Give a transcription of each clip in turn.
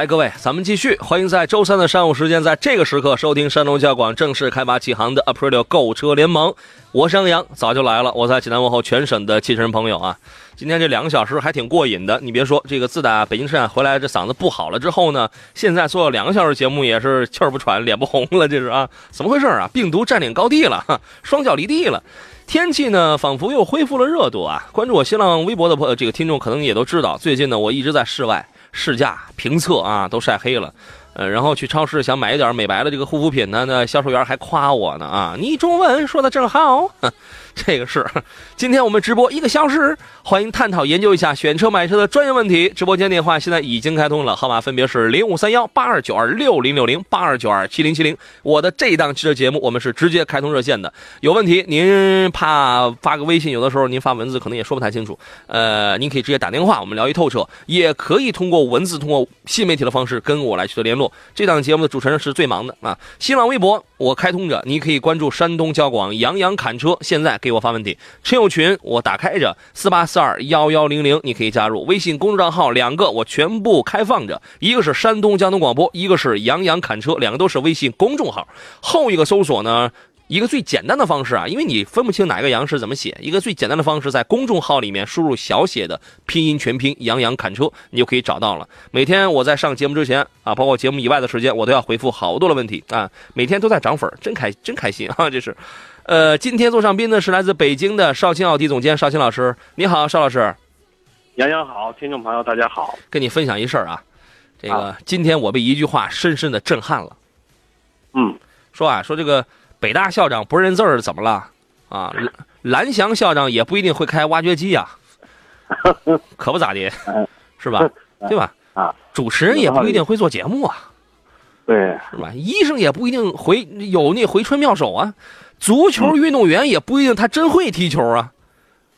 来，各位，咱们继续。欢迎在周三的上午时间，在这个时刻收听山东交广正式开发启航的 Aprilio 购车联盟。我是杨洋，早就来了。我在济南问候全省的汽车人朋友啊。今天这两个小时还挺过瘾的。你别说，这个自打北京车展回来，这嗓子不好了之后呢，现在做了两个小时节目也是气儿不喘，脸不红了，这是啊，怎么回事啊？病毒占领高地了，双脚离地了。天气呢，仿佛又恢复了热度啊。关注我新浪微博的朋友这个听众可能也都知道，最近呢，我一直在室外。试驾评测啊，都晒黑了，呃，然后去超市想买一点美白的这个护肤品呢，那销售员还夸我呢啊，你中文说的真好。这个是，今天我们直播一个小时，欢迎探讨研究一下选车买车的专业问题。直播间电话现在已经开通了，号码分别是零五三幺八二九二六零六零八二九二七零七零。我的这档汽车节目，我们是直接开通热线的。有问题您怕发个微信，有的时候您发文字可能也说不太清楚，呃，您可以直接打电话，我们聊一透彻，也可以通过文字，通过新媒体的方式跟我来取得联络。这档节目的主持人是最忙的啊，新浪微博我开通着，你可以关注山东交广杨洋侃车，现在。给我发问题，车友群我打开着，四八四二幺幺零零，你可以加入微信公众账号，两个我全部开放着，一个是山东交通广播，一个是杨洋侃车，两个都是微信公众号。后一个搜索呢，一个最简单的方式啊，因为你分不清哪个杨是怎么写，一个最简单的方式在公众号里面输入小写的拼音全拼杨洋侃车，你就可以找到了。每天我在上节目之前啊，包括节目以外的时间，我都要回复好多的问题啊，每天都在涨粉，真开真开心啊，这是。呃，今天做上宾的是来自北京的少卿奥迪总监少卿老师，你好，邵老师。杨洋好，听众朋友大家好，跟你分享一事儿啊，这个今天我被一句话深深的震撼了。嗯，说啊，说这个北大校长不认字儿怎么了？啊，蓝翔校长也不一定会开挖掘机呀，可不咋地，是吧？对吧？啊，主持人也不一定会做节目啊，对，是吧？医生也不一定回有那回春妙手啊。足球运动员也不一定他真会踢球啊，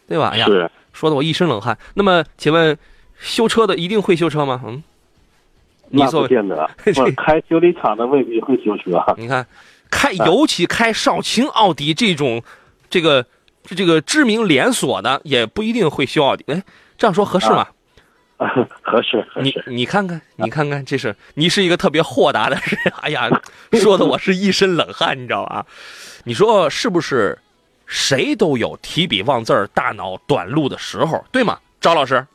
对吧？哎呀，说的我一身冷汗。那么，请问修车的一定会修车吗？嗯，那不见得。开修理厂的未必会修车。你看，开尤其开少卿奥迪这种这个这个知名连锁的，也不一定会修奥迪。哎，这样说合适吗？合适，合适。你你看看，你看看，这是你是一个特别豁达的人。哎呀，说的我是一身冷汗，你知道吧？你说是不是？谁都有提笔忘字儿、大脑短路的时候，对吗？赵老师，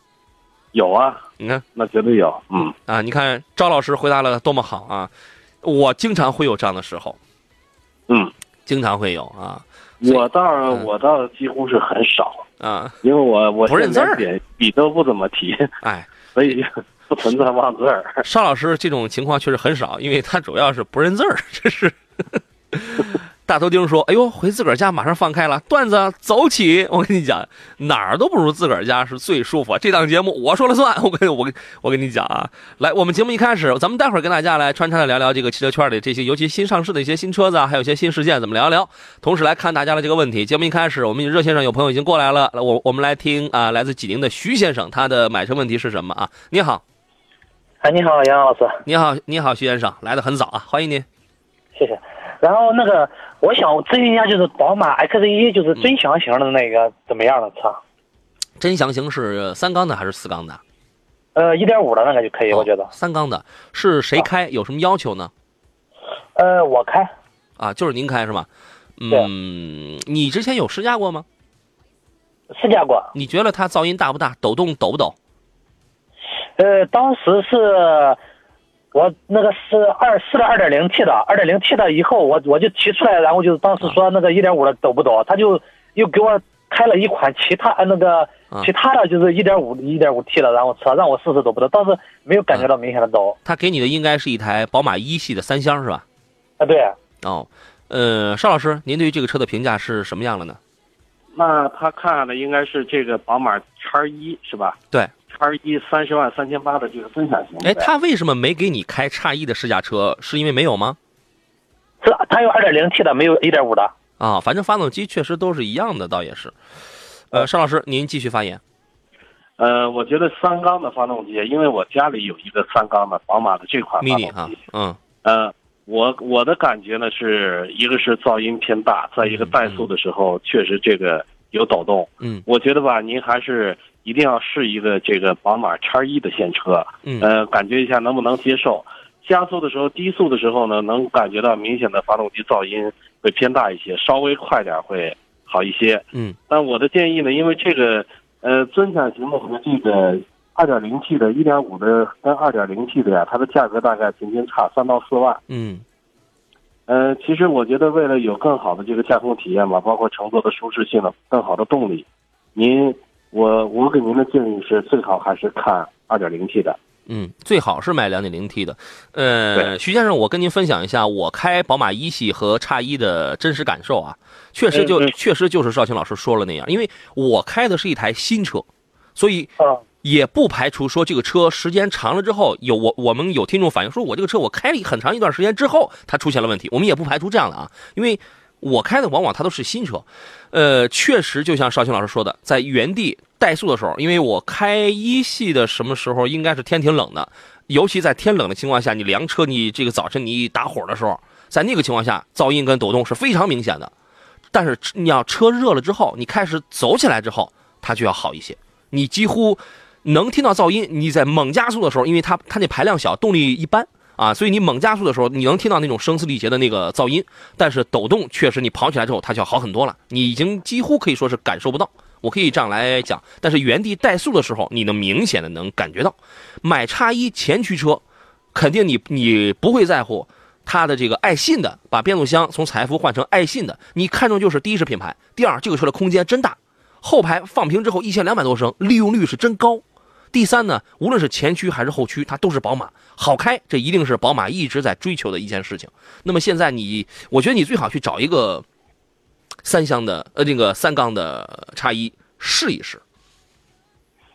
有啊。你看，那绝对有。嗯啊，你看赵老师回答了多么好啊！我经常会有这样的时候。嗯，经常会有啊。我倒我倒几乎是很少啊，因为我我不认字儿，笔都不怎么提。哎，所以不存在忘字儿。邵老师这种情况确实很少，因为他主要是不认字儿，这是。大头钉说：“哎呦，回自个儿家马上放开了，段子走起！我跟你讲，哪儿都不如自个儿家是最舒服。这档节目我说了算，我跟我跟我跟你讲啊，来，我们节目一开始，咱们待会儿跟大家来穿插的聊聊这个汽车圈里这些，尤其新上市的一些新车子啊，还有一些新事件，怎么聊聊？同时来看大家的这个问题。节目一开始，我们热线上有朋友已经过来了，我我们来听啊，来自济宁的徐先生，他的买车问题是什么啊？你好，哎，你好，杨老师，你好，你好，徐先生，来的很早啊，欢迎您，谢谢。然后那个。我想咨询一下，就是宝马 X 一，就是尊享型的那个怎么样的车？尊享型是三缸的还是四缸的？呃，一点五的那个就可以，我觉得。三缸的是谁开？有什么要求呢？呃，我开。啊，就是您开是吗？嗯，你之前有试驾过吗？试驾过。你觉得它噪音大不大？抖动抖不抖？呃，当时是。我那个是二试了二点零 T 的，二点零 T 的以后我我就提出来，然后就是当时说那个一点五的抖不抖，他就又给我开了一款其他那个其他的就是一点五一点五 T 的，然后车让我试试抖不抖，倒是没有感觉到明显的抖。他给你的应该是一台宝马一系的三厢是吧？啊对。哦，呃，邵老师，您对于这个车的评价是什么样的呢？那他看上的应该是这个宝马叉一是吧？对，叉一三十万三千八的这个分享型。哎，他为什么没给你开叉一的试驾车？是因为没有吗？是，他有二点零 T 的，没有一点五的。啊，反正发动机确实都是一样的，倒也是。呃，邵老师，您继续发言。呃，我觉得三缸的发动机，因为我家里有一个三缸的宝马的这款 mini。哈，嗯。呃，我我的感觉呢，是一个是噪音偏大，在一个怠速的时候，确实这个有抖动。嗯。我觉得吧，您还是一定要试一个这个宝马叉一的现车。嗯。呃，感觉一下能不能接受。加速的时候，低速的时候呢，能感觉到明显的发动机噪音会偏大一些，稍微快点会好一些。嗯。但我的建议呢，因为这个呃尊享型的和这个二点零 T 的、一点五的跟二点零 T 的呀，它的价格大概平均差三到四万。嗯。呃，其实我觉得为了有更好的这个驾控体验嘛，包括乘坐的舒适性、更好的动力，您我我给您的建议是，最好还是看二点零 T 的。嗯，最好是买两点零 T 的。呃，徐先生，我跟您分享一下我开宝马一系和叉一的真实感受啊，确实就确实就是邵青老师说了那样，因为我开的是一台新车，所以也不排除说这个车时间长了之后有我我们有听众反映说我这个车我开了很长一段时间之后它出现了问题，我们也不排除这样的啊，因为我开的往往它都是新车，呃，确实就像邵青老师说的，在原地。怠速的时候，因为我开一系的什么时候应该是天挺冷的，尤其在天冷的情况下，你凉车，你这个早晨你打火的时候，在那个情况下，噪音跟抖动是非常明显的。但是你要车热了之后，你开始走起来之后，它就要好一些。你几乎能听到噪音。你在猛加速的时候，因为它它那排量小，动力一般啊，所以你猛加速的时候，你能听到那种声嘶力竭的那个噪音。但是抖动确实，你跑起来之后，它就好很多了。你已经几乎可以说是感受不到。我可以这样来讲，但是原地怠速的时候，你能明显的能感觉到。买叉一前驱车，肯定你你不会在乎它的这个爱信的，把变速箱从采孚换成爱信的，你看中就是第一是品牌，第二这个车的空间真大，后排放平之后一千两百多升，利用率是真高。第三呢，无论是前驱还是后驱，它都是宝马，好开，这一定是宝马一直在追求的一件事情。那么现在你，我觉得你最好去找一个。三厢的呃，那个三缸的叉一试一试。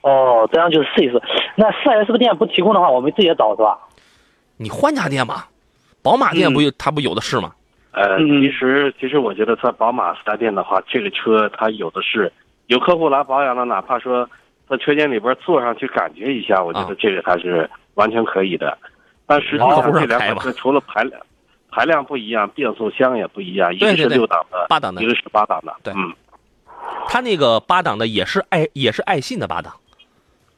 哦，这样就是试一试。那四 S 店不提供的话，我们自己找是吧？你换家店吧，宝马店不有它不有的是吗？呃，其实其实我觉得在宝马四 S 店的话，这个车它有的是，有客户来保养了，哪怕说在车间里边坐上去感觉一下，我觉得这个还是完全可以的。但实际上这两款车除了排量。排量不一样，变速箱也不一样，一个是六档的，八档的，一个是八档的。对，嗯，它那个八档的也是爱，也是爱信的八档。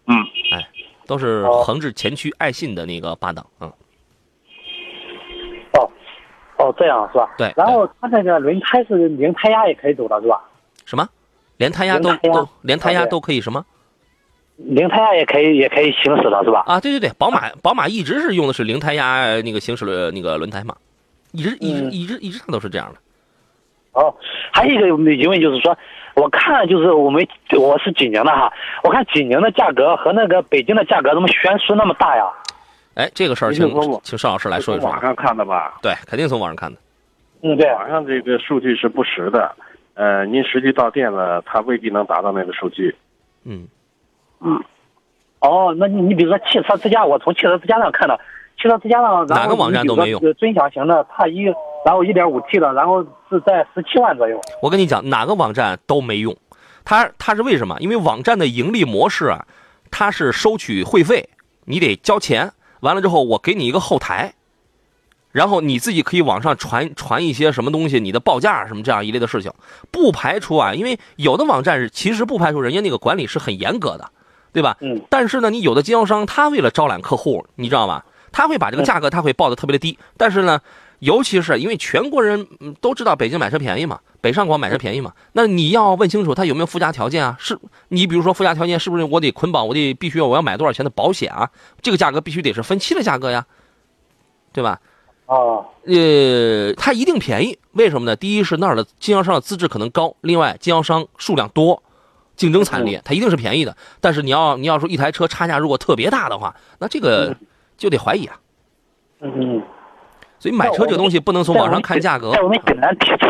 嗯，哎，都是横置前驱爱信的那个八档。嗯。哦，哦，这样是吧？对。然后它那个轮胎是零胎压也可以走的是吧？什么？连胎压都都连胎压都可以什么？零胎压也可以也可以行驶了是吧？啊，对对对，宝马宝马一直是用的是零胎压那个行驶的那个轮胎嘛。一直一直一直一直都是这样的。哦，还有一个疑问就是说，我看就是我们我是济宁的哈，我看济宁的价格和那个北京的价格怎么悬殊那么大呀？哎，这个事儿请请邵老师来说一说。网上看的吧？对，肯定从网上看的。嗯，对，网上这个数据是不实的。呃，您实际到店了，他未必能达到那个数据。嗯嗯。哦，那你你比如说汽车之家，我从汽车之家上看到。汽车之家上，哪个网站都没有。尊享型的它一，然后一点五 T 的，然后是在十七万左右。我跟你讲，哪个网站都没用。它它是为什么？因为网站的盈利模式啊，它是收取会费，你得交钱。完了之后，我给你一个后台，然后你自己可以网上传传一些什么东西，你的报价什么这样一类的事情。不排除啊，因为有的网站是其实不排除人家那个管理是很严格的，对吧？嗯。但是呢，你有的经销商他为了招揽客户，你知道吧？他会把这个价格，他会报的特别的低，但是呢，尤其是因为全国人都知道北京买车便宜嘛，北上广买车便宜嘛，那你要问清楚他有没有附加条件啊？是，你比如说附加条件是不是我得捆绑，我得必须要我要买多少钱的保险啊？这个价格必须得是分期的价格呀，对吧？啊，呃，它一定便宜，为什么呢？第一是那儿的经销商的资质可能高，另外经销商数量多，竞争惨烈，它一定是便宜的。但是你要你要说一台车差价如果特别大的话，那这个。就得怀疑啊，嗯，所以买车这个东西不能从网上看价格在我们济南提车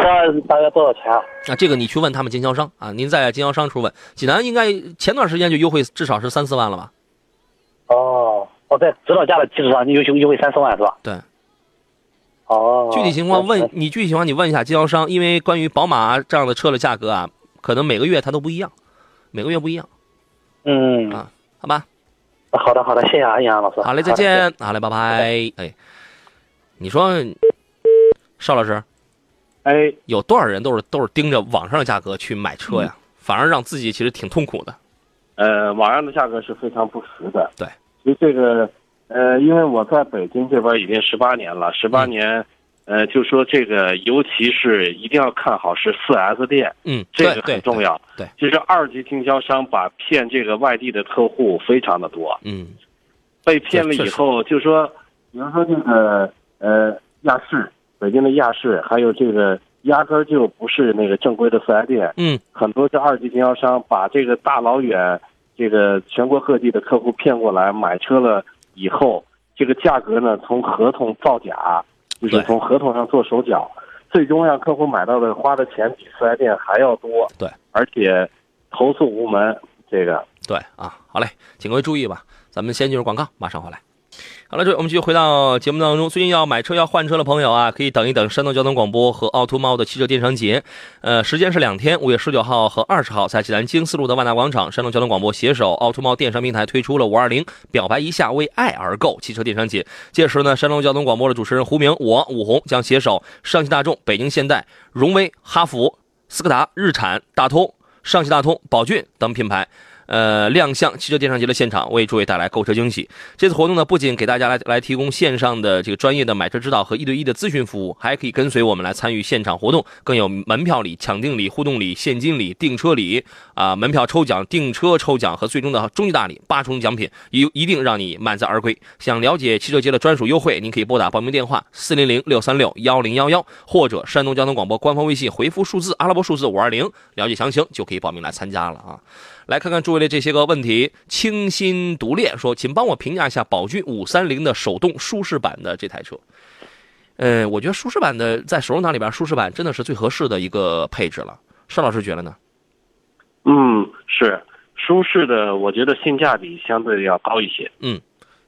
大概多少钱啊？啊，这个你去问他们经销商啊，您在经销商处问。济南应该前段时间就优惠至少是三四万了吧？哦，哦在指导价的基础上，你优优优惠三四万是吧？对，哦，具体情况问你具体情况你问一下经销商，因为关于宝马这样的车的价格啊，可能每个月它都不一样，每个月不一样，嗯，啊好吧？好的好的，谢谢啊，杨老师。好嘞，再。见，好嘞，拜拜。哎，你说邵老师哎，有多少人都是都是盯着网上的价格去买车呀？反而让自己其实挺痛苦的。呃，网上的价格是非常不实的。对，其实这个，呃，因为我在北京这边已经十八年了，十八嗯年，呃，就说这个，尤其是一定要看好是四 S 店，嗯，这个很重要。对对其实二级经销商把骗这个外地的客户非常的多，嗯被骗了以后，就说，比如说这个，呃，亚视，北京的亚视，还有这个。压根儿就不是那个正规的四 S 店，嗯很多是二级经销商把这个大老远这个全国各地的客户骗过来买车了以后，这个价格呢从合同造假，就是从合同上做手脚，最终让客户买到的花的钱比四 S 店还要多。对，而且投诉无门，这个对啊，好嘞，请各位注意吧。咱们先进入广告，马上回来。好了，这我们继续回到节目当中。最近要买车、要换车的朋友啊，可以等一等山东交通广播和奥图猫的汽车电商节。呃，时间是两天，五月十九号和二十号，在济南经四路的万达广场，山东交通广播携手奥图猫电商平台推出了五二零表白一下为爱而购汽车电商节。届时呢，山东交通广播的主持人胡明，我武红将携手上汽大众、北京现代、荣威、哈弗、斯柯达、日产、大通、上汽大通、宝骏等品牌。呃，亮相汽车电商节的现场，为诸位带来购车惊喜。这次活动呢，不仅给大家来来提供线上的这个专业的买车指导和一对一的咨询服务，还可以跟随我们来参与现场活动，更有门票礼、抢定礼、互动礼、现金礼、订车礼啊、门票抽奖、订车抽奖和最终的终极大礼八重奖品，一一定让你满载而归。想了解汽车节的专属优惠，您可以拨打报名电话四零零六三六幺零幺幺，或者山东交通广播官方微信回复数字阿拉伯数字五二零，了解详情就可以报名来参加了啊。来看看诸位的这些个问题。清新独恋说，请帮我评价一下宝骏五三零的手动舒适版的这台车。呃，我觉得舒适版的在手动挡里边，舒适版真的是最合适的一个配置了。邵老师觉得呢？嗯是舒适的，我觉得性价比相对要高一些。嗯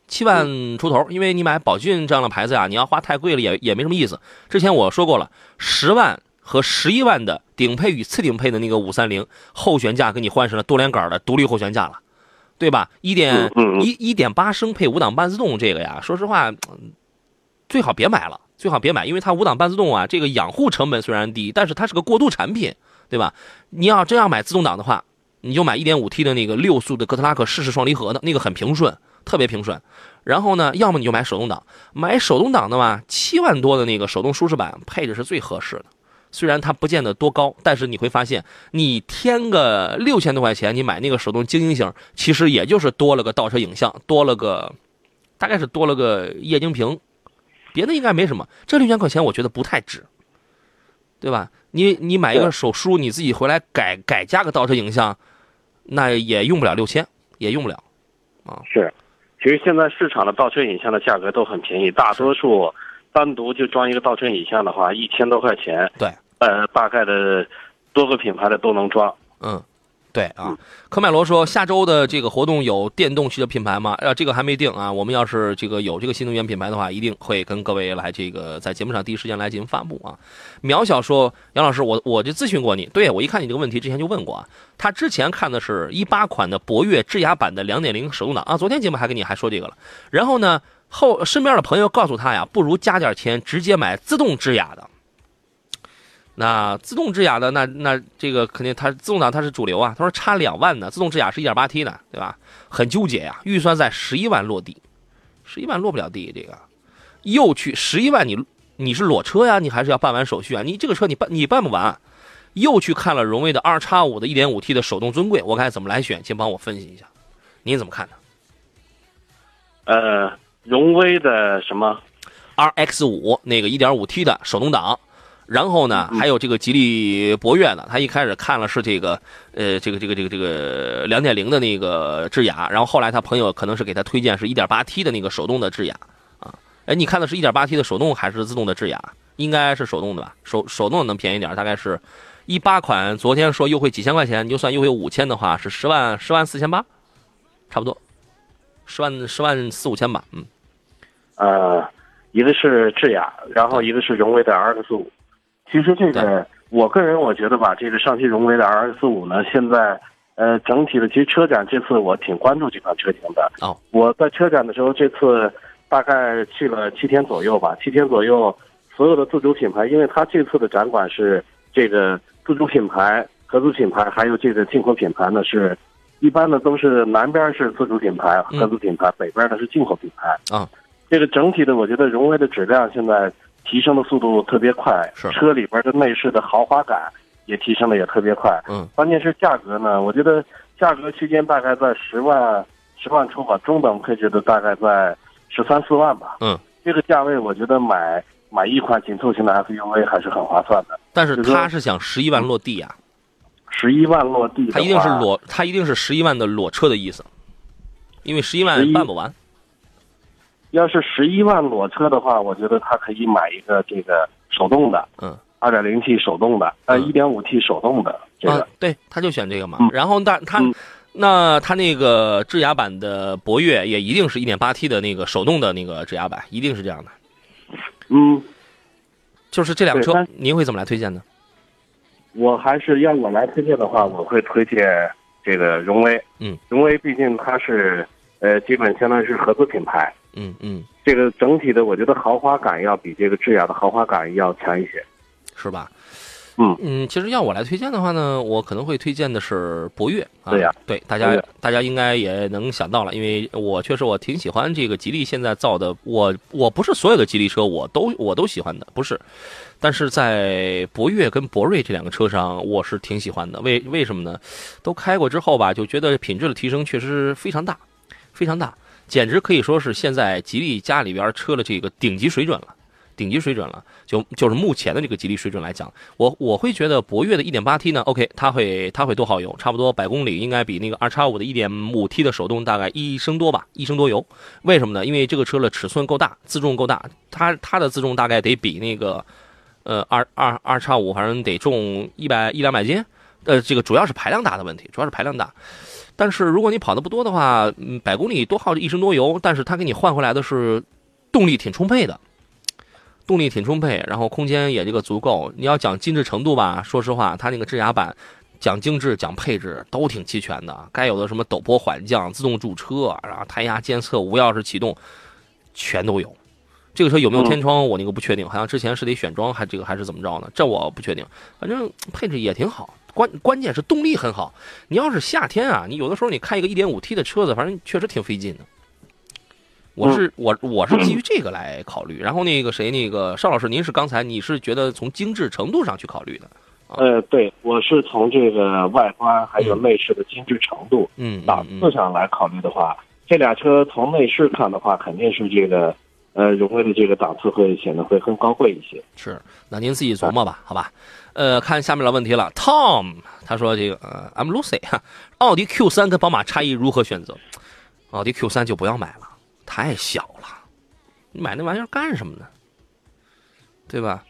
七万出头，因为你买宝骏这样的牌子呀，你要花太贵了也也没什么意思。之前我说过了，十万和十一万的顶配与次顶配的那个五三零后悬架给你换成了多连杆的独立后悬架了，对吧？一点一一点八升配五档半自动，这个呀，说实话，嗯最好别买了，最好别买，因为它五档半自动啊，这个养护成本虽然低，但是它是个过渡产品，对吧？你要真要买自动挡的话，你就买一点五 T 的那个六速的哥特拉克适时双离合的那个很平顺，特别平顺。然后呢，要么你就买手动挡，买手动挡的嘛，七万多的那个手动舒适版配置是最合适的。虽然它不见得多高，但是你会发现，你添个六千多块钱，你买那个手动精英型，其实也就是多了个倒车影像，多了个，大概是多了个液晶屏，别的应该没什么。这六千块钱我觉得不太值，对吧？你你买一个手书，你自己回来改改加个倒车影像，那也用不了六千，也用不了。啊是，其实现在市场的倒车影像的价格都很便宜，大多数单独就装一个倒车影像的话，一千多块钱，对，呃，大概的多个品牌的都能装。嗯，对啊，科迈罗说下周的这个活动有电动汽车品牌吗？呃，这个还没定啊。我们要是这个有这个新能源品牌的话，一定会跟各位来这个在节目上第一时间来进行发布啊。渺小说，杨老师，我我就咨询过你，对我一看你这个问题之前就问过啊。他之前看的是一八款的博越智雅版的两点零手动挡啊，昨天节目还跟你还说这个了。然后呢，后身边的朋友告诉他呀，不如加点钱直接买自动智雅的。那自动智雅的，那那这个肯定它自动挡它是主流啊。他说差两万呢，自动智雅是一点八 T 的，对吧？很纠结呀、预算在十一万落地，十一万落不了地，这个又去十一万你你是裸车呀，你还是要办完手续啊？你这个车你办你办不完，又去看了荣威的 R 叉五的一点五 T 的手动尊贵，我该怎么来选？请帮我分析一下，您怎么看呢呃，荣威的什么？？RX 五那个一点五 T 的手动挡。然后呢，还有这个吉利博越呢，他一开始看了是这个，呃，这个这个这个这个两点零的那个智雅，然后后来他朋友可能是给他推荐是一点八 T 的那个手动的智雅，啊，哎，你看的是一点八 T 的手动还是自动的智雅？应该是手动的吧？手手动能便宜点，大概是一八款，昨天说优惠几千块钱，你就算优惠五千的话，是十万十万四千八，差不多，十万十万四五千吧，嗯。呃，一个是智雅，然后一个是荣威的 RX 五。其实这个，我个人我觉得吧，这个上汽荣威的 RS 五呢，现在呃整体的，其实车展这次我挺关注这款车型的。哦，我在车展的时候，这次大概去了七天左右吧，七天左右，所有的自主品牌，因为它这次的展馆是这个自主品牌、合资品牌，还有这个进口品牌呢，是一般的都是南边是自主品牌、合资品牌，北边呢是进口品牌。啊，这个整体的，我觉得荣威的质量现在提升的速度特别快，是车里边的内饰的豪华感也提升的也特别快。嗯，关键是价格呢，我觉得价格区间大概在十万十万出吧，中等配置的大概在十三四万吧。嗯，这个价位我觉得买买一款紧凑型的 SUV 还是很划算的。但是他是想十一万落地呀、十一万落地他一定是裸，他一定是十一万的裸车的意思，因为十一万办不完。要是十一万裸车的话，我觉得他可以买一个这个手动的，嗯，二点零 T 手动的，呃，嗯一点五 T 手动的这个。啊，对，他就选这个嘛。嗯然后但他、嗯那他那个智雅版的博越也一定是一点八 T 的那个手动的那个智雅版，一定是这样的。嗯，就是这辆车，您会怎么来推荐呢？我还是要我来推荐的话，我会推荐这个荣威。嗯，荣威毕竟它是呃，基本相当于是合资品牌，嗯嗯，这个整体的我觉得豪华感要比这个智雅的豪华感要强一些。是吧？嗯嗯，其实要我来推荐的话呢，我可能会推荐的是博越啊。对呀对，大家大家应该也能想到了，因为我确实我挺喜欢这个吉利现在造的，我我不是所有的吉利车我都我都喜欢的，不是，但是在博越跟博瑞这两个车上，我是挺喜欢的。为为什么呢？都开过之后吧，就觉得品质的提升确实非常大，非常大，简直可以说是现在吉利家里边车的这个顶级水准了。顶级水准了，就就是目前的这个吉利水准来讲，我我会觉得博越的 1.8T 呢，OK，它会它会多耗油，差不多百公里应该比那个2叉5的 1.5T 的手动大概一升多吧，一升多油。为什么呢？因为这个车的尺寸够大，自重够大，它它的自重大概得比那个呃二二二叉五反正得重一百一两百斤，呃，这个主要是排量大的问题，主要是排量大。但是如果你跑的不多的话，嗯，百公里多耗一升多油，但是它给你换回来的是动力挺充沛的。动力挺充沛，然后空间也这个足够。你要讲精致程度吧，说实话，它那个智雅版讲精致、讲配置都挺齐全的，该有的什么陡坡缓降、自动驻车，然后胎压监测、无钥匙启动，全都有。这个车有没有天窗，我那个不确定，好像之前是得选装，还这个还是怎么着呢？这我不确定。反正配置也挺好，关关键是动力很好。你要是夏天啊，你有的时候你开一个 1.5T 的车子，反正确实挺费劲的。我是我我是基于这个来考虑，然后那个谁那个邵老师，您是刚才你是觉得从精致程度上去考虑的，呃，对，我是从这个外观还有内饰的精致程度、嗯档嗯。次上来考虑的话，这俩车从内饰看的话，肯定是这个呃荣威的这个档次会显得会更高贵一些。是，那您自己琢磨吧，好吧？呃，看下面的问题了，Tom 他说这个呃，I'm Lucy 哈，奥迪 Q 三跟宝马 X 一如何选择？奥迪 Q 三就不要买了，太小了，你买那玩意儿干什么呢？对吧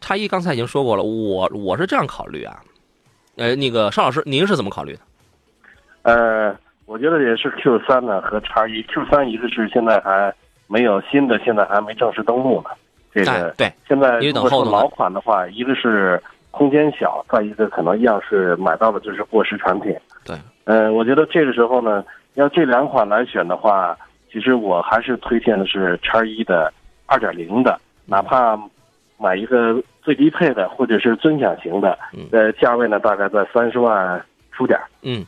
？X 一刚才已经说过了，我我是这样考虑啊，呃，那个邵老师您是怎么考虑的？呃，我觉得也是 Q 三呢和叉一，Q 三一个是现在还没有新的，现在还没正式登陆呢。这个哎对，现在如果说等后头呢老款的话，一个是空间小，再一个可能样式买到的就是过时产品。对，呃，我觉得这个时候呢，要这两款来选的话，其实我还是推荐的是叉一的二点零的，哪怕买一个最低配的或者是尊享型的嗯，呃，价位呢大概在三十万出点儿。嗯，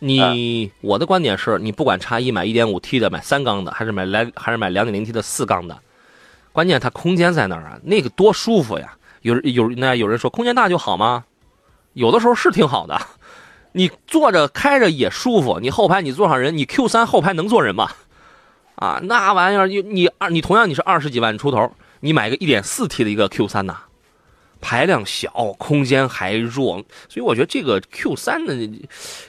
你、我的观点是你不管叉一买一点五 T 的，买三缸的，还是买来还是买两点零 T 的四缸的，关键它空间在那儿啊，那个多舒服呀！有有那有人说空间大就好吗？有的时候是挺好的，你坐着开着也舒服，你后排你坐上人，你 Q 三后排能坐人吗？啊，那玩意儿你你二你同样你是二十几万出头，你买个一点四 T 的一个 Q 三呐，排量小，空间还弱，所以我觉得这个 Q 3呢，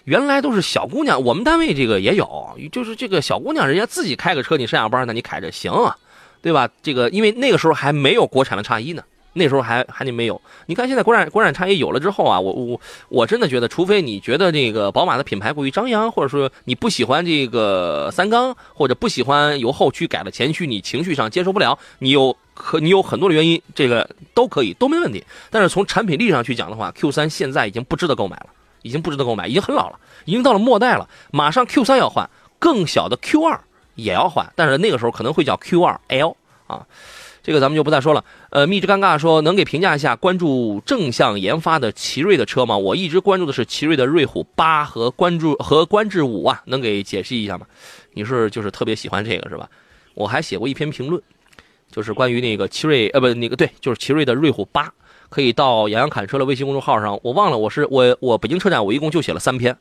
原来都是小姑娘，我们单位这个也有，就是这个小姑娘人家自己开个车，你上下班那，你开着行啊，对吧？这个因为那个时候还没有国产的叉一呢。那时候还还得没有，你看现在国产国产叉也有了之后啊，我我我真的觉得，除非你觉得这个宝马的品牌过于张扬，或者说你不喜欢这个三缸，或者不喜欢由后驱改了前驱，你情绪上接受不了，你有可你有很多的原因，这个都可以都没问题。但是从产品力上去讲的话，Q 三现在已经不值得购买了，已经不值得购买，已经很老了，已经到了末代了，马上 Q 三要换，更小的 Q 二也要换，但是那个时候可能会叫 Q 二 L 啊。这个咱们就不再说了。呃，蜜汁尴尬说，能给评价一下关注正向研发的奇瑞的车吗？我一直关注的是奇瑞的瑞虎八和关注和观致五啊，能给解释一下吗？你是就是特别喜欢这个是吧？我还写过一篇评论，就是关于那个奇瑞呃不那个对，就是奇瑞的瑞虎八，可以到杨洋侃车的微信公众号上，我忘了我是我我北京车展我一共就写了三篇。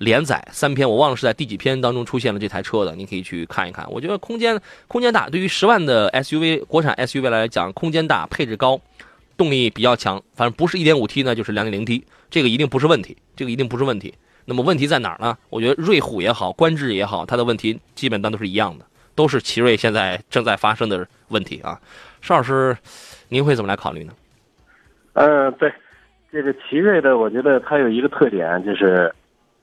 连载三篇，我忘了是在第几篇当中出现了这台车的，你可以去看一看。我觉得空间空间大，对于十万的 SUV 国产 SUV 来讲，空间大，配置高，动力比较强。反正不是 1.5T 呢，就是 2.0T，这个一定不是问题，这个一定不是问题。那么问题在哪儿呢？我觉得瑞虎也好，观致也好，它的问题基本上都是一样的，都是奇瑞现在正在发生的问题啊。邵老师，您会怎么来考虑呢？嗯，对，这个奇瑞的，我觉得它有一个特点就是。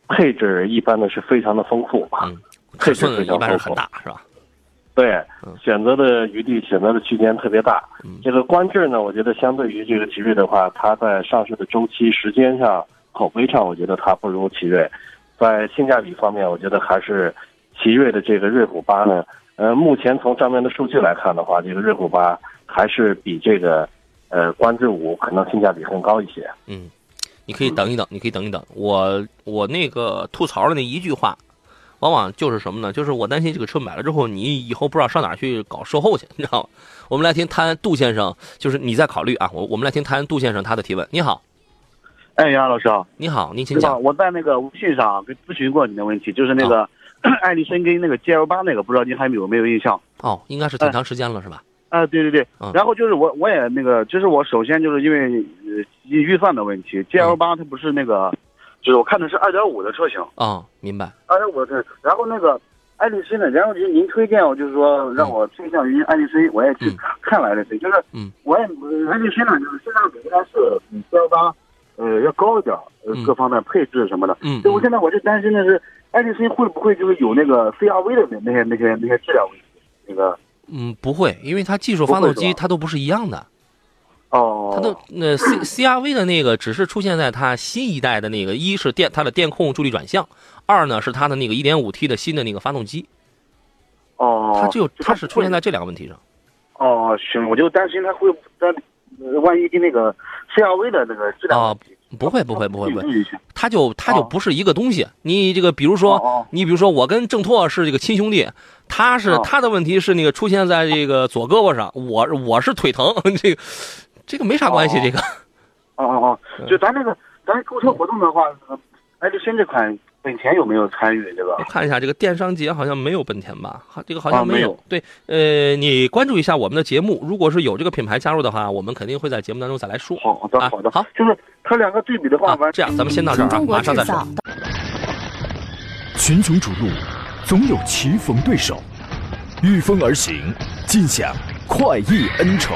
配置一般的是非常的丰富吧，配置非常丰富，很大是吧？对，选择的余地、选择的区间特别大。这个观致呢，我觉得相对于这个奇瑞的话，它在上市的周期、时间上、口碑上，我觉得它不如奇瑞。在性价比方面，我觉得还是奇瑞的这个瑞虎八呢。呃，目前从账面的数据来看的话，这个瑞虎八还是比这个呃观致五可能性价比更高一些。嗯。你可以等一等，你可以等一等。我我那个吐槽的那一句话，往往就是什么呢？就是我担心这个车买了之后，你以后不知道上哪去搞售后去，你知道吗？我们来听谭杜先生，就是你在考虑啊。我我们来听谭杜先生他的提问。你好，哎，杨老师好，你好，您请讲。我在那个微信上跟咨询过你的问题，就是那个 爱丽绅跟那个 GL 八那个，不知道您还有没有印象？哦，应该是挺长时间了，是吧？啊，对对对，然后就是我我也那个，就是我首先就是因为呃预算的问题，G L 八它不是那个，就是我看的是二点五的车型啊，明白？二点五的，然后那个爱丽绅呢，然后就是您推荐我，就是说让我倾向于爱丽绅，我也去看了爱丽绅，就是嗯，我也爱丽绅呢，就是性价比应该是比 G L 八呃要高一点，呃各方面配置什么的，嗯，所以我现在我就担心的是爱丽绅会不会就是有那个 C R V 的那那些那些那些质量问题，那个。嗯，不会，因为它技术发动机它都不是一样的。哦，它都那 C C R V 的那个只是出现在它新一代的那个，一是电它的电控助力转向，二呢是它的那个一点五 T 的新的那个发动机。哦，它就它是出现在这两个问题上。哦，行，我就担心它会但万一跟那个 C R V 的那个质量。不会不会不会不会，他就他就不是一个东西。你这个比如说，你比如说我跟郑拓是这个亲兄弟，他是他的问题是那个出现在这个左胳膊上，我我是腿疼，这个这个没啥关系。这个，哦哦哦，就咱这个咱购车活动的话，爱丽绅这款。本田有没有参与这个？看一下这个电商节好像没有本田吧？好，这个好像没有。对，呃，你关注一下我们的节目，如果是有这个品牌加入的话，我们肯定会在节目当中再来说。好的，好的，好。就是它两个对比的话，这样咱们先到这儿啊，马上再说。群雄逐鹿，总有棋逢对手，御风而行，尽享快意恩仇。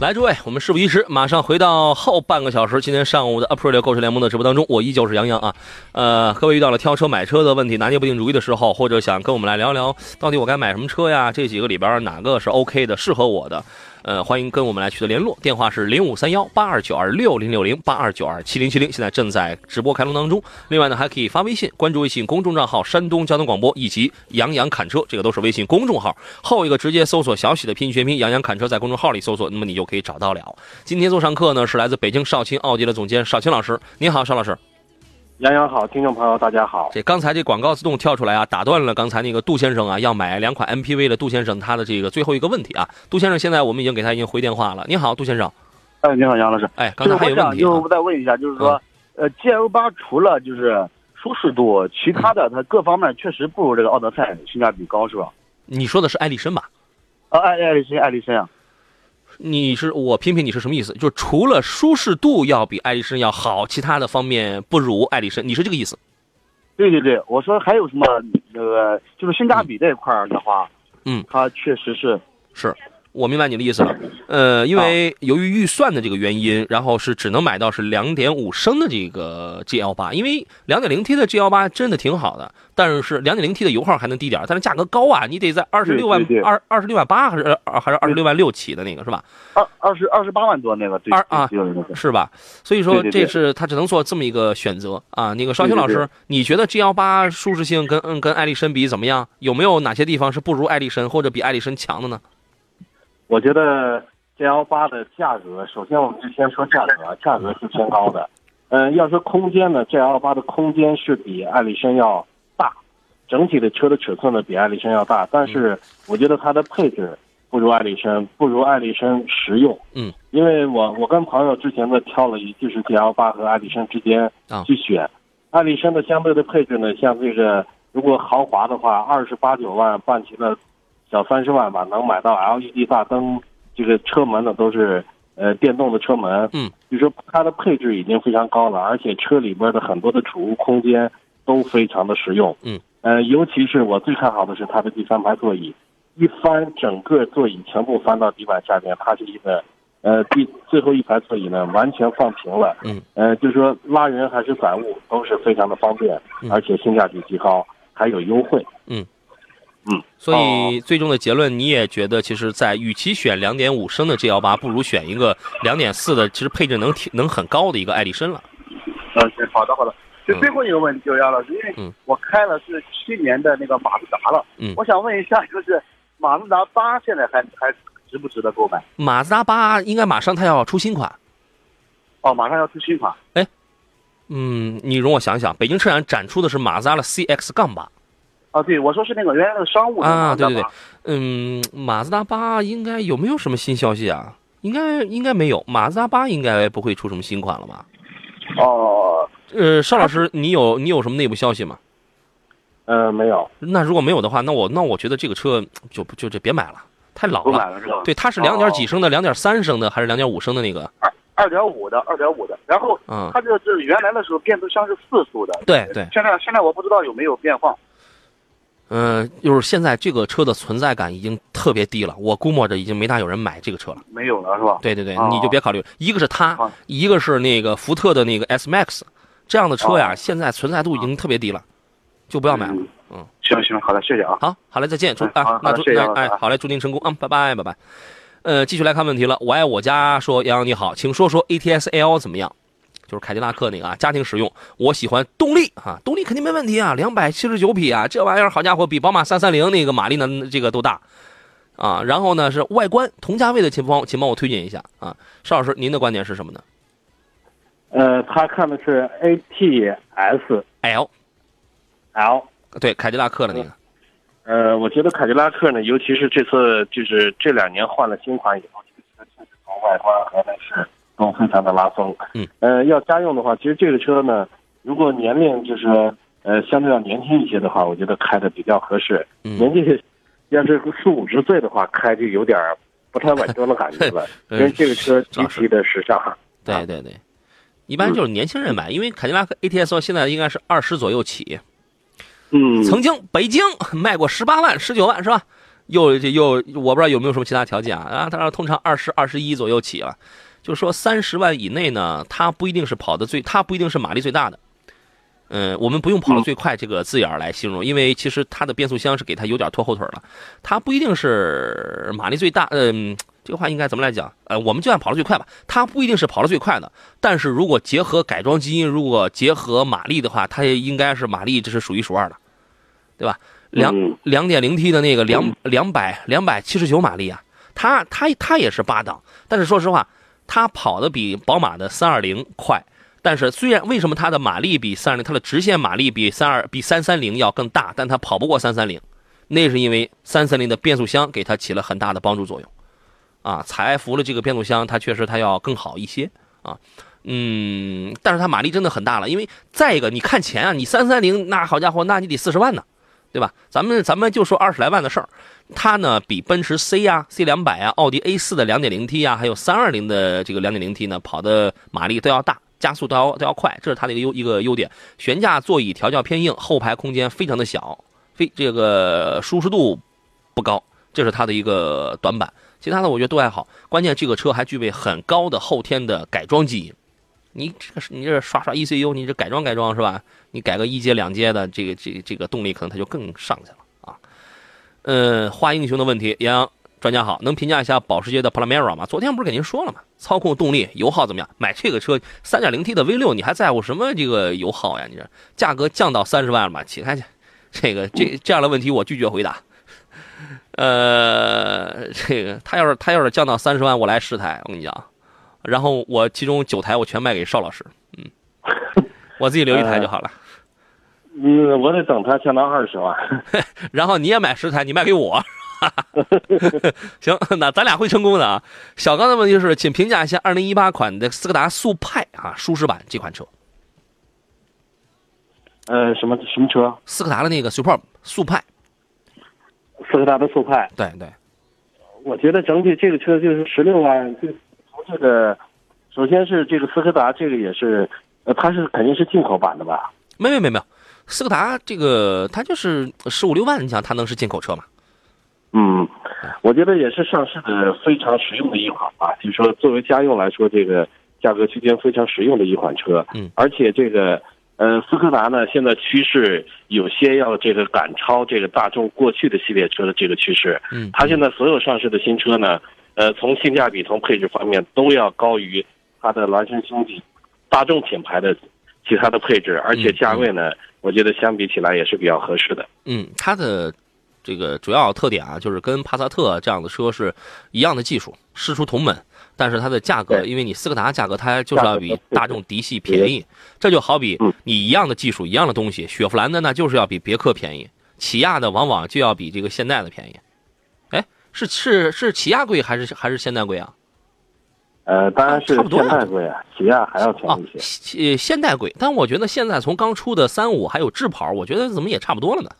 来，诸位，我们事不宜迟，马上回到后半个小时。今天上午的 April 购车联盟的直播当中，我依旧是杨洋啊。呃，各位遇到了挑车买车的问题，拿捏不定主意的时候，或者想跟我们来聊聊，到底我该买什么车呀？这几个里边哪个是 OK 的，适合我的？呃，欢迎跟我们来取得联络，电话是零五三幺八二九二六零六零八二九二七零七零，现在正在直播开通当中。另外呢，还可以发微信，关注微信公众账号“山东交通广播”以及“杨洋侃车”，这个都是微信公众号。后一个直接搜索小喜的拼音全拼“杨洋侃车”在公众号里搜索，那么你就可以找到了。今天做上课呢，是来自北京少卿奥迪的总监少卿老师，您好，邵老师。杨洋好，听众朋友大家好。这刚才这广告自动跳出来啊，打断了刚才那个杜先生啊要买两款 MPV 的杜先生他的这个最后一个问题啊。杜先生，现在我们已经给他已经回电话了。你好，杜先生。哎，你好，杨老师。哎，刚才还有问题、啊、就再问一下，就是说，嗯、呃，GL 八除了就是舒适度，其他的它各方面确实不如这个奥德赛性价比高，是吧？你说的是艾力绅吧？啊，艾艾力绅，艾力绅啊。你是我品评你是什么意思？就是除了舒适度要比爱丽绅要好，其他的方面不如爱丽绅，你是这个意思？对对对，我说还有什么那个就是性价比这一块的话，嗯，它确实是是。我明白你的意思了，呃，因为由于预算的这个原因，然后是只能买到是两点五升的这个 G L 八，因为两点零 T 的 G L 八真的挺好的，但是两点零 T 的油耗还能低点，但是价格高啊，你得在二十六万二二十六万八还是还是二十六万六起的那个是吧？二二十二十八万多那个二啊是吧？所以说这是他只能做这么一个选择啊。那个绍兴老师，你觉得 G L 八舒适性跟嗯跟艾力绅比怎么样？有没有哪些地方是不如艾力绅或者比艾力绅强的呢？我觉得 G L 八的价格，首先我们就先说价格，价格是偏高的。嗯，要说空间呢，G L 八的空间是比艾力绅要大，整体的车的尺寸呢比艾力绅要大，但是我觉得它的配置不如艾力绅，不如艾力绅实用。嗯，因为我我跟朋友之前呢挑了一就是 G L 八和艾力绅之间去选，啊、艾力绅的相对的配置呢，像这个如果豪华的话，二十八九万办齐了。小三十万吧，能买到 LED 大灯，这个车门呢都是呃电动的车门，嗯，就说它的配置已经非常高了，而且车里边的很多的储物空间都非常的实用，嗯，呃，尤其是我最看好的是它的第三排座椅，一翻整个座椅全部翻到底板下面，它是一个呃第最后一排座椅呢完全放平了，嗯，呃，就说拉人还是载物都是非常的方便，嗯、而且性价比极高，还有优惠，嗯。嗯，所以最终的结论，你也觉得，其实，在与其选两点五升的 G L 八，不如选一个两点四的，其实配置能挺能很高的一个艾力绅了。嗯，好的好的。就最后一个问题，就是杨老师，因为我开了是七年的那个马自达了，嗯，我想问一下，就是马自达八现在还还值不值得购买？马自达八应该马上它要出新款。哦，马上要出新款。哎，嗯，你容我想想，北京车展展出的是马自达的 C X 杠八。啊，对，我说是那个原来的商务啊，对对对，嗯，马自达八应该有没有什么新消息啊？应该应该没有，马自达八应该不会出什么新款了吧？哦，呃，邵老师，你有你有什么内部消息吗？呃，没有。那如果没有的话，那我那我觉得这个车就就就别买了，太老了。买了是吧？对，它是两点几升的，两点三升的还是两点五升的那个？二二点五的，二点五的。然后，嗯，它这是原来的时候变速箱是四速的。对对。现在现在我不知道有没有变化。嗯，就是现在这个车的存在感已经特别低了，我估摸着已经没大有人买这个车了。没有了是吧？对对对，你就别考虑，一个是它，一个是那个福特的那个 S Max，这样的车呀，现在存在度已经特别低了，就不要买了。嗯，行行，好的，谢谢啊。好，好嘞，再见，祝啊，那祝哎，好嘞，祝您成功啊，拜拜拜拜。呃，继续来看问题了，我爱我家说杨洋你好，请说说 ATS L 怎么样？就是凯迪拉克那个啊，家庭使用，我喜欢动力啊，动力肯定没问题啊，两百七十九匹啊，这玩意儿好家伙，比宝马三三零那个马力呢这个都大啊。然后呢是外观，同价位的，请帮请帮我推荐一下啊，邵老师，您的观点是什么呢？呃，他看的是 ATS L L，对，凯迪拉克的那个。呃，我觉得凯迪拉克呢，尤其是这次就是这两年换了新款以后，这个车确实从外观和内饰。都非常的拉风，嗯，呃，要家用的话，其实这个车呢，如果年龄就是呃相对要年轻一些的话，我觉得开的比较合适。嗯、年纪要是四五十岁的话，开就有点不太稳重的感觉了，因为这个车极其的时尚。对对对，一般就是年轻人买，因为凯迪拉克 ATS 现在应该是二十左右起。嗯，曾经北京 卖过十八万、十九万是吧？又又我不知道有没有什么其他条件啊？啊，当然通常二十二十一左右起了。就是说，三十万以内呢，它不一定是跑的最，它不一定是马力最大的。嗯，我们不用跑得最快这个字眼来形容，因为其实它的变速箱是给它有点拖后腿了。它不一定是马力最大，嗯，这个话应该怎么来讲？呃，我们就按跑得最快吧。它不一定是跑得最快的，但是如果结合改装基因，如果结合马力的话，它也应该是马力这是数一数二的，对吧？两两点零 T 的那个两两百两百七十九马力啊，它它它也是八档，但是说实话。它跑的比宝马的三二零快，但是虽然为什么它的马力比三二零，它的直线马力比三二比三三零要更大，但它跑不过三三零，那是因为三三零的变速箱给它起了很大的帮助作用，啊，采埃孚的这个变速箱，它确实它要更好一些啊。嗯，但是它马力真的很大了，因为再一个，你看钱啊，你三三零那好家伙，那你得四十万呢，对吧？咱们咱们就说二十来万的事儿，它呢比奔驰 C 呀、C 两百啊、奥迪 A 四的两点零 T 呀，还有三二零的这个两点零 T 呢，跑的马力都要大，加速都要都要快，这是它的一个优一个优点。悬架座椅调教偏硬，后排空间非常的小，非这个舒适度不高，这是它的一个短板。其他的我觉得都还好，关键这个车还具备很高的后天的改装基因。你这个你这刷刷 ECU，你这改装改装是吧？你改个一阶两阶的，这个这这个动力可能它就更上去了啊。嗯，花英雄的问题，杨洋专家好，能评价一下保时捷的 Panamera 吗？昨天不是给您说了吗？操控、动力、油耗怎么样？买这个车 3.0T 的 V6，你还在乎什么这个油耗呀？你这价格降到三十万了吗？起开去，这个这这样的问题我拒绝回答。呃，这个他要是他要是降到三十万，我来试台，我跟你讲。然后我其中九台我全卖给邵老师，嗯，我自己留一台就好了。嗯，我得等它降到二十万。然后你也买十台，你卖给我。行，那咱俩会成功的啊。小刚的问题是，请评价一下二零一八款的斯柯达速派啊，舒适版这款车。呃，什么什么车？斯柯达的那个 Super 速派。斯柯达的速派。对对。我觉得整体这个车就是十六万就。这个，首先是这个斯柯达，这个也是，呃，它是肯定是进口版的吧？没有没有没有，斯柯达这个它就是十五六万，你想它能是进口车吗？嗯，我觉得也是上市的非常实用的一款吧，就是说作为家用来说，这个价格区间非常实用的一款车。嗯，而且这个，呃，斯柯达呢，现在趋势有些要这个赶超这个大众过去的系列车的这个趋势。嗯，它现在所有上市的新车呢。呃，从性价比、从配置方面都要高于它的孪生兄弟大众品牌的其他的配置，而且价位呢，我觉得相比起来也是比较合适的。嗯，它的这个主要特点啊，就是跟帕萨特这样的车是一样的技术，师出同门，但是它的价格，因为你斯柯达价格它就是要比大众嫡系便宜，这就好比你一样的技术、一样的东西，雪佛兰的那就是要比别克便宜，起亚的往往就要比这个现代的便宜。是是是起亚贵还是还是现代贵啊？呃，当然是现代贵啊，起亚还要便宜一些。现代贵，但我觉得现在从刚出的三五还有智跑，我觉得怎么也差不多了呢？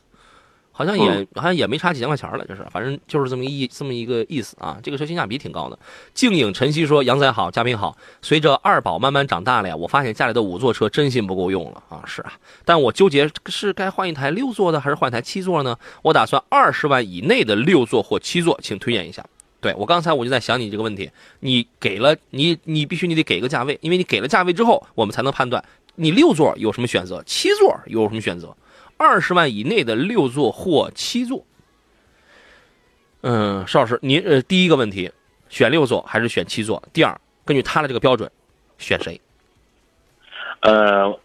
好像也好像也没差几千块钱了，就是反正就是这么一这么一个意思啊。这个车性价比挺高的。静影晨曦说：“杨仔好，嘉宾好。随着二宝慢慢长大了呀，我发现家里的五座车真心不够用了啊。是啊，但我纠结是该换一台六座的还是换一台七座呢？我打算二十万以内的六座或七座，请推荐一下。对我刚才我就在想你这个问题，你给了你你必须你得给个价位，因为你给了价位之后，我们才能判断你六座有什么选择，七座有什么选择。”二十万以内的六座或七座，嗯，邵老师，您呃，第一个问题，选六座还是选七座？第二，根据他的这个标准，选谁？呃，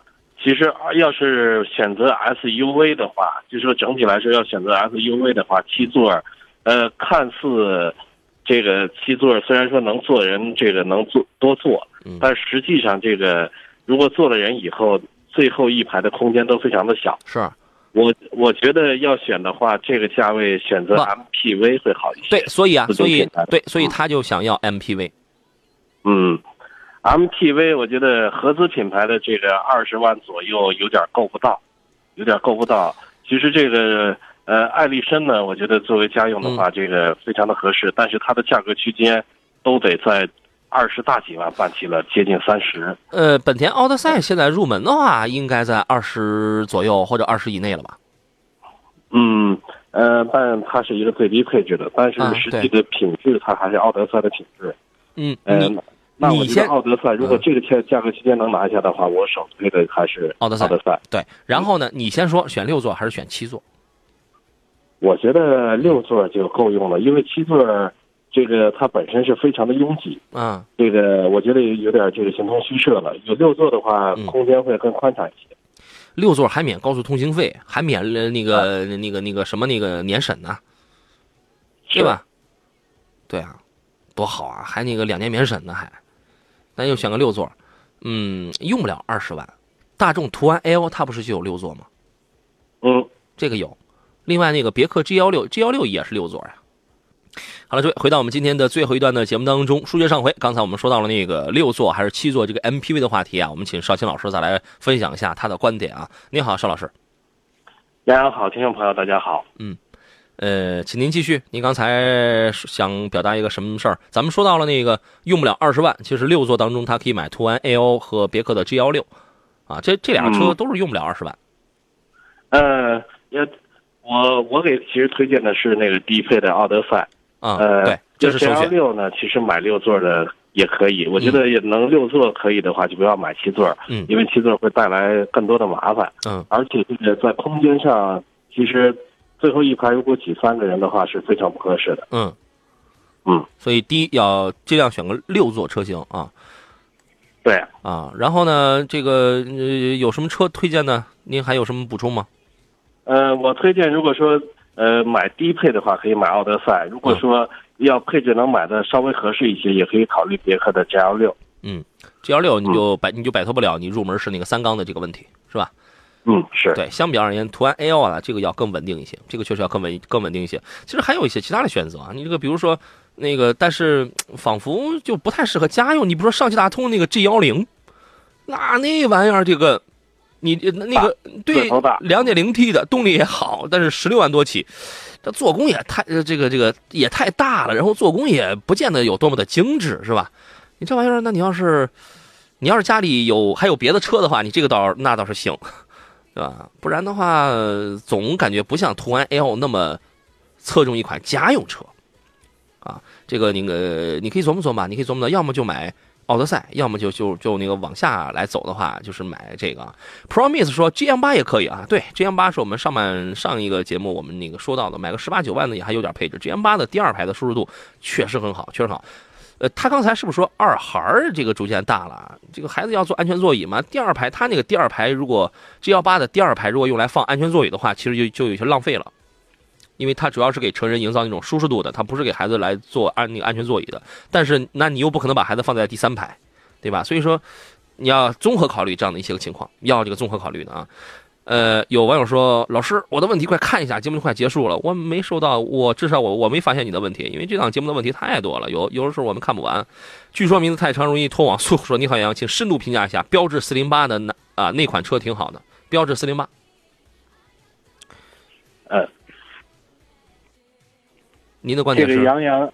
其实要是选择 SUV 的话，就是说整体来说要选择 SUV 的话，七座，呃，看似这个七座虽然说能坐人，这个能坐多坐，但实际上这个如果坐了人以后，最后一排的空间都非常的小。是。我我觉得要选的话，这个价位选择 MPV 会好一些。对，所以啊，所以对，所以他就想要 MPV。嗯，MPV 我觉得合资品牌的这个二十万左右有点够不到，有点够不到。其实这个呃，爱丽绅呢，我觉得作为家用的话，这个非常的合适，但是它的价格区间都得在。二十大几万办起了，接近三十。呃，本田奥德赛现在入门的话，应该在二十左右或者二十以内了吧？嗯，呃，但它是一个最低配置的，但是实际的品质它还是奥德赛的品质。嗯，嗯，那我觉得奥德赛如果这个价价格区间能拿下的话，我首推的还是奥德赛。奥德赛对，然后呢，你先说选六座还是选七座？我觉得六座就够用了，因为七座。这个它本身是非常的拥挤，啊，这个我觉得有点这个形同虚设了。有六座的话，空间会更宽敞一些。六座还免高速通行费，还免了那个那个那个什么那个年审呢，是吧？对啊，多好啊，还那个两年免审呢，还。咱就选个六座，嗯，用不了二十万。大众途安 L 它不是就有六座吗？嗯，这个有。另外那个别克 G 幺六 G 幺六也是六座呀。好了，各位，回到我们今天的最后一段的节目当中，书接上回，刚才我们说到了那个六座还是七座这个 MPV 的话题啊，我们请邵青老师再来分享一下他的观点啊。你好，邵老师。大家好，听众朋友大家好。嗯，呃，请您继续。您刚才想表达一个什么事儿？咱们说到了那个用不了二十万，其实六座当中它可以买途安 A.O 和别克的 G 幺六，啊，这这俩车都是用不了二十万。呃，也我我给其实推荐的是那个低配的奥德赛。啊，对，这是 G 幺六呢，其实买六座的也可以。我觉得也能六座可以的话，就不要买七座，嗯，因为七座会带来更多的麻烦，嗯，而且这个在空间上，其实最后一排如果挤三个人的话是非常不合适的，嗯，嗯，所以第一要尽量选个六座车型啊，对，啊，然后呢，这个呃有什么车推荐呢？您还有什么补充吗？呃，我推荐如果说。呃，买低配的话可以买奥德赛。如果说要配置能买的稍微合适一些，也可以考虑别克的 G L 六。嗯，G L 六你就摆你就摆脱不了你入门是那个三缸的这个问题，是吧？嗯，是对。相比而言，途安 L 啊，这个要更稳定一些，这个确实要更稳更稳定一些。其实还有一些其他的选择啊，你这个比如说那个，但是仿佛就不太适合家用。你比如说上汽大通那个 G 幺零，那那玩意儿这个。你那个对两点零 T 的动力也好，但是十六万多起，这做工也太这个这个也太大了，然后做工也不见得有多么的精致，是吧？你这玩意儿，那你要是你要是家里有还有别的车的话，你这个倒那倒是行，对吧？不然的话，总感觉不像途安 L 那么侧重一款家用车啊。这个那个你可以琢磨琢磨，你可以琢磨的，要么就买。奥德赛，要么就就就那个往下来走的话，就是买这个。Promise 说 G M 八也可以啊，对，G M 八是我们上半上一个节目我们那个说到的，买个十八九万的也还有点配置。G M 八的第二排的舒适度确实很好，确实好。呃，他刚才是不是说二孩这个逐渐大了？这个孩子要坐安全座椅嘛？第二排他那个第二排如果 G 幺八的第二排如果用来放安全座椅的话，其实就就有些浪费了。因为它主要是给成人营造那种舒适度的，它不是给孩子来做安那个安全座椅的。但是，那你又不可能把孩子放在第三排，对吧？所以说，你要综合考虑这样的一些个情况，要这个综合考虑的啊。呃，有网友说，老师，我的问题快看一下，节目就快结束了，我没收到，我至少我我没发现你的问题，因为这档节目的问题太多了，有有的时候我们看不完。据说名字太长，容易拖网速。说你好，杨，请深度评价一下标致四零八的那啊那款车挺好的，标致四零八。呃。您的观点是？这个杨洋，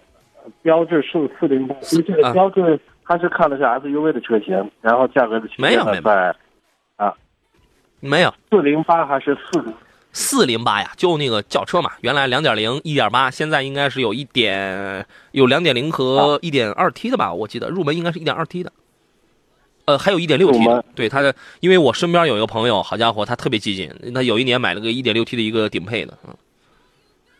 标致是四零八，因为这个标致他是看的是 SUV 的车型，然后价格的区间呢在啊，没有四零八还是四零四零八呀？就那个轿车嘛，原来两点零、一点八，现在应该是有一点有两点零和一点二 T 的吧？我记得入门应该是一点二 T 的，呃，还有一点六 T 的。对他的，因为我身边有一个朋友，好家伙，他特别激进，他有一年买了个一点六 T 的一个顶配的，嗯，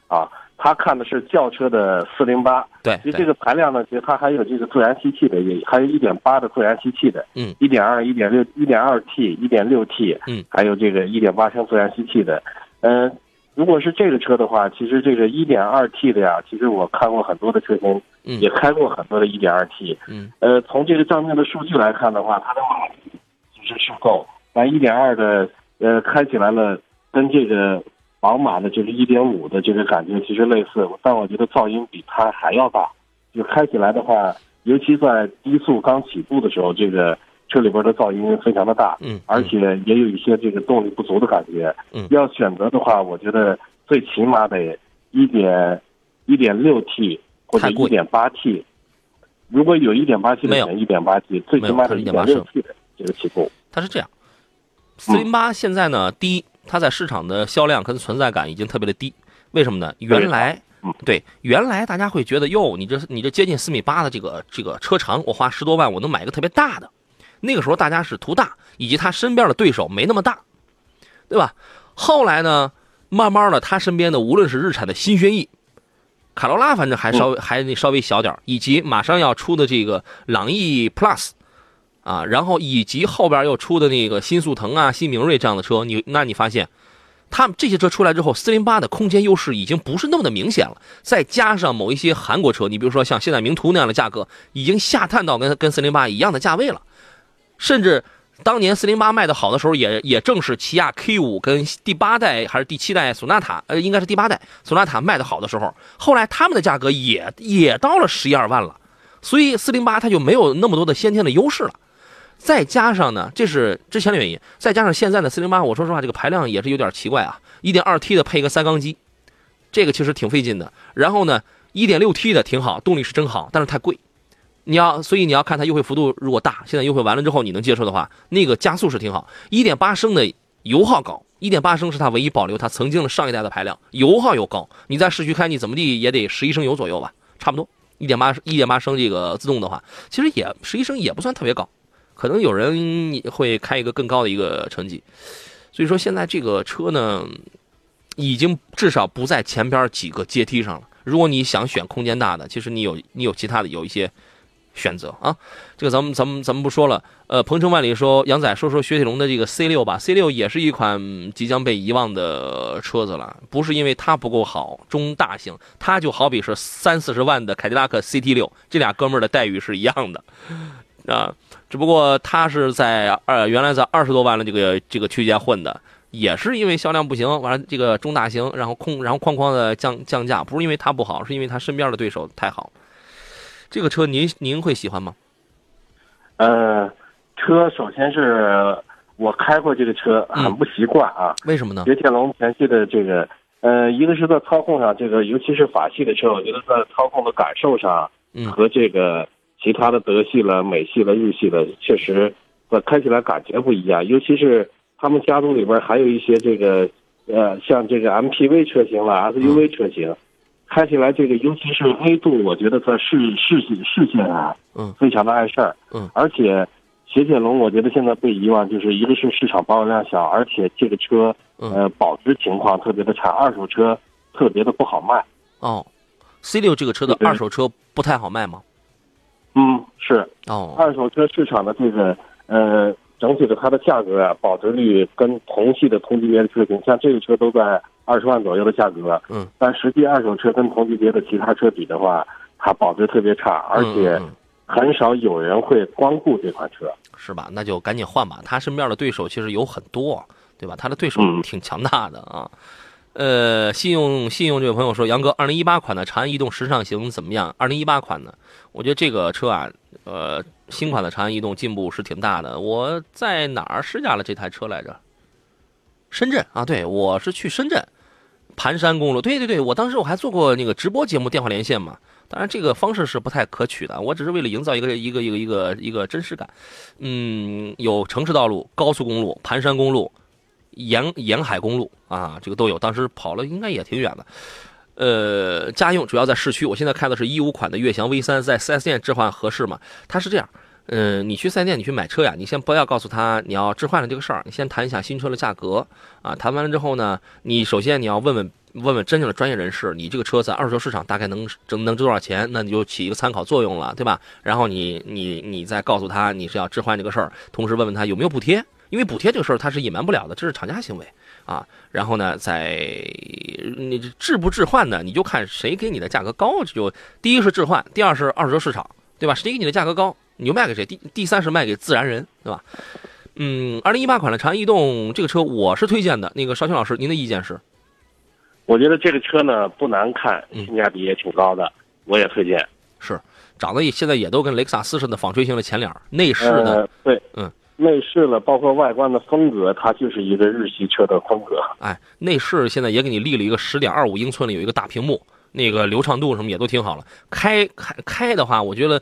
啊。他看的是轿车的四零八，对，其实这个排量呢，其实它还有这个自然吸气的，也还有一点八的自然吸气的，嗯，一点二、一点六、一点二 T、一点六 T，嗯，还有这个一点八升自然吸气的，嗯，如果是这个车的话，其实这个一点二 T 的呀，其实我看过很多的车型，嗯，也开过很多的一点二 T，嗯，呃，从这个账面的数据来看的话，它的马力其实是够，但一点二的，呃，开起来了跟这个。宝马的这个1.5的这个感觉其实类似，但我觉得噪音比它还要大。就开起来的话，尤其在低速刚起步的时候，这个车里边的噪音非常的大，嗯，而且也有一些这个动力不足的感觉。嗯，要选择的话，我觉得最起码得一点一点六 T 或者一点八 T。如果有一点八 T 的选一点八 T，最起码得一点六 T 的这个起步。它是这样，四零八现在呢，第一。它在市场的销量跟存在感已经特别的低，为什么呢？原来，对，原来大家会觉得，哟，你这你这接近四米八的这个这个车长，我花十多万我能买一个特别大的。那个时候大家是图大，以及他身边的对手没那么大，对吧？后来呢，慢慢的，他身边的无论是日产的新轩逸、卡罗拉，反正还稍微还那稍微小点以及马上要出的这个朗逸 Plus。啊，然后以及后边又出的那个新速腾啊、新明锐这样的车，你那你发现，他们这些车出来之后，四零八的空间优势已经不是那么的明显了。再加上某一些韩国车，你比如说像现在名图那样的价格，已经下探到跟跟四零八一样的价位了。甚至当年四零八卖的好的时候，也也正是起亚 K 五跟第八代还是第七代索纳塔，呃，应该是第八代索纳塔卖的好的时候，后来他们的价格也也到了十一二万了，所以四零八它就没有那么多的先天的优势了。再加上呢，这是之前的原因，再加上现在的四零八，我说实话，这个排量也是有点奇怪啊，一点二 T 的配一个三缸机，这个其实挺费劲的。然后呢，一点六 T 的挺好，动力是真好，但是太贵。你要，所以你要看它优惠幅度如果大，现在优惠完了之后你能接受的话，那个加速是挺好。一点八升的油耗高，一点八升是它唯一保留它曾经的上一代的排量，油耗又高。你在市区开，你怎么地也得十一升油左右吧，差不多。一点八一点八升这个自动的话，其实也十一升也不算特别高，可能有人会开一个更高的一个成绩。所以说现在这个车呢，已经至少不在前边几个阶梯上了。如果你想选空间大的，其实你有你有其他的有一些。选择啊，这个咱们咱们咱们不说了。呃，鹏程万里说，杨仔说说雪铁龙的这个 C 六吧，C 六也是一款即将被遗忘的车子了。不是因为它不够好，中大型，它就好比是三四十万的凯迪拉克 CT 六，这俩哥们儿的待遇是一样的啊。只不过它是在二原来在二十多万的这个这个区间混的，也是因为销量不行，完了这个中大型，然后空然后哐哐的降降价，不是因为它不好，是因为它身边的对手太好。这个车您您会喜欢吗？呃，车首先是我开过这个车，很不习惯啊。为什么呢？雪铁龙前期的这个，呃，一个是在操控上，这个尤其是法系的车，我觉得在操控的感受上，和这个其他的德系了、美系了、日系了，确实，呃，开起来感觉不一样。尤其是他们家族里边还有一些这个，呃，像这个 MPV 车型了、SUV 车型。开起来这个，尤其是 A 度，我觉得在视视线视线啊，嗯，非常的碍事儿，嗯，而且雪铁龙，我觉得现在被遗忘，就是一个是市场保有量小，而且这个车，呃，保值情况特别的差，二手车特别的不好卖。哦，C 六这个车的二手车不太好卖吗？嗯，是。哦，二手车市场的这个，呃，整体的它的价格啊，保值率跟同系的同级别的车型，像这个车都在。二十万左右的价格，嗯，但实际二手车跟同级别的其他车比的话，它保值特别差，而且很少有人会光顾这款车，是吧？那就赶紧换吧。他身边的对手其实有很多，对吧？他的对手挺强大的啊。呃，信用信用这位朋友说，杨哥，二零一八款的长安逸动时尚型怎么样？二零一八款的，我觉得这个车啊，呃，新款的长安逸动进步是挺大的。我在哪儿试驾了这台车来着？深圳啊，对我是去深圳。盘山公路，对对对，我当时我还做过那个直播节目电话连线嘛，当然这个方式是不太可取的，我只是为了营造一个一个一个一个一个真实感。嗯，有城市道路、高速公路、盘山公路、沿沿海公路啊，这个都有。当时跑了应该也挺远的。呃，家用主要在市区，我现在开的是一五款的悦翔 V 三，在 4S 店置换合适吗？它是这样。嗯，你去四 S 店，你去买车呀，你先不要告诉他你要置换的这个事儿，你先谈一下新车的价格啊。谈完了之后呢，你首先你要问问问问真正的专业人士，你这个车在二手车市场大概能挣能值多少钱？那你就起一个参考作用了，对吧？然后你你你再告诉他你是要置换这个事儿，同时问问他有没有补贴，因为补贴这个事儿它是隐瞒不了的，这是厂家行为啊。然后呢，在你置不置换呢，你就看谁给你的价格高，就第一是置换，第二是二手车市场，对吧？谁给你的价格高？你就卖给谁？第第三是卖给自然人，对吧？嗯，二零一八款的长安逸动这个车我是推荐的。那个邵青老师，您的意见是？我觉得这个车呢不难看，性价比也挺高的，我也推荐。是，长得也现在也都跟雷克萨斯似的纺锤型的前脸，内饰呢？对，嗯，内饰了，包括外观的风格，它就是一个日系车的风格。哎，内饰现在也给你立了一个十点二五英寸的，有一个大屏幕，那个流畅度什么也都挺好了。开开开的话，我觉得。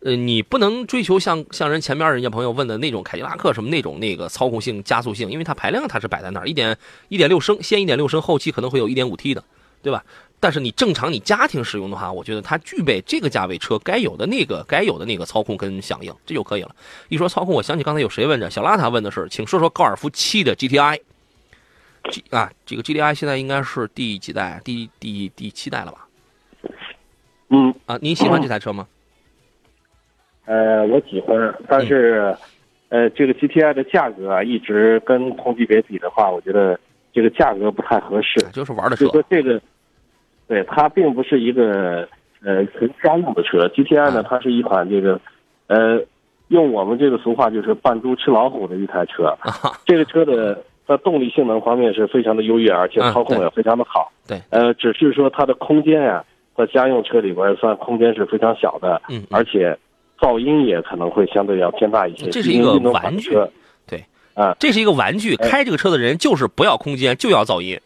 呃，你不能追求像像人前面人家朋友问的那种凯迪拉克什么那种那个操控性、加速性，因为它排量它是摆在那儿，一点一点六升，先一点六升，后期可能会有一点五 T 的，对吧？但是你正常你家庭使用的话，我觉得它具备这个价位车该有的那个该有的那个操控跟响应，这就可以了。一说操控，我想起刚才有谁问着小邋遢问的是，请说说高尔夫七的 GTI，G 啊，这个 GTI 现在应该是第几代？第第第七代了吧？嗯啊，您喜欢这台车吗？呃，我喜欢，但是，呃，这个 GTI 的价格啊，一直跟同级别比的话，我觉得这个价格不太合适。就是玩的车。就说这个，对它并不是一个呃纯家用的车。GTI 呢，它是一款这个，呃，用我们这个俗话就是扮猪吃老虎的一台车。这个车的在动力性能方面是非常的优越，而且操控也非常的好。对，呃，只是说它的空间呀，在家用车里边算空间是非常小的。嗯，而且噪音也可能会相对要偏大一些。这是一个玩具。对，啊，这是一个玩具。开这个车的人就是不要空间，就要噪音。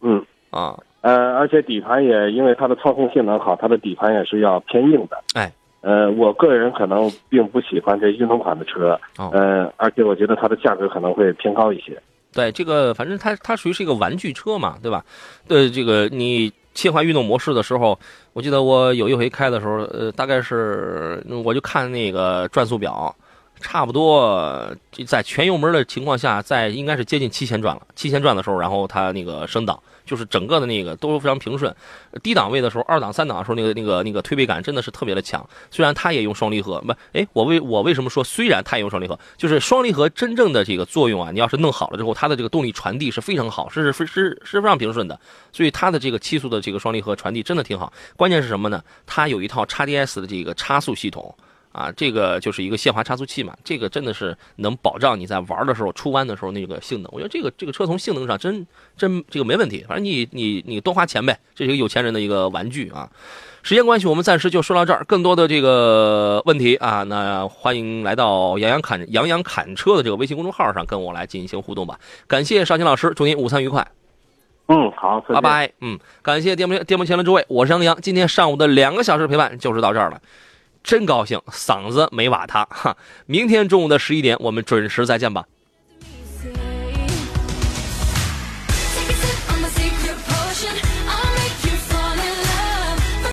嗯，啊。呃，而且底盘也因为它的操控性能好，它的底盘也是要偏硬的。哎，呃，我个人可能并不喜欢这运动款的车。哦。呃，而且我觉得它的价格可能会偏高一些。对，这个反正它它属于是一个玩具车嘛，对吧？对，这个你切换运动模式的时候，我记得我有一回开的时候，呃，大概是我就看那个转速表。差不多在全油门的情况下，在应该是接近七千转了。七千转的时候，然后它那个升档，就是整个的那个都是非常平顺。低档位的时候，二档、三档的时候，那个那个那个推背感真的是特别的强。虽然它也用双离合，不，哎，我为我为什么说虽然它也用双离合，就是双离合真正的这个作用啊，你要是弄好了之后，它的这个动力传递是非常好，是是是是非常平顺的。所以它的这个七速的这个双离合传递真的挺好。关键是什么呢？它有一套 x DS 的这个差速系统。啊，这个就是一个限滑差速器嘛，这个真的是能保障你在玩的时候出弯的时候那个性能。我觉得这个这个车从性能上真真这个没问题，反正你你你多花钱呗，这是一个有钱人的一个玩具啊。时间关系，我们暂时就说到这儿，更多的这个问题啊，那欢迎来到杨洋侃杨洋侃车的这个微信公众号上跟我来进行互动吧。感谢邵青老师，祝您午餐愉快。嗯，好，拜拜。嗯，感谢电幕电幕前的诸位，我是杨洋，今天上午的两个小时陪伴就是到这儿了。真高兴，嗓子没瓦塌哈！明天中午的十一点，我们准时再见吧。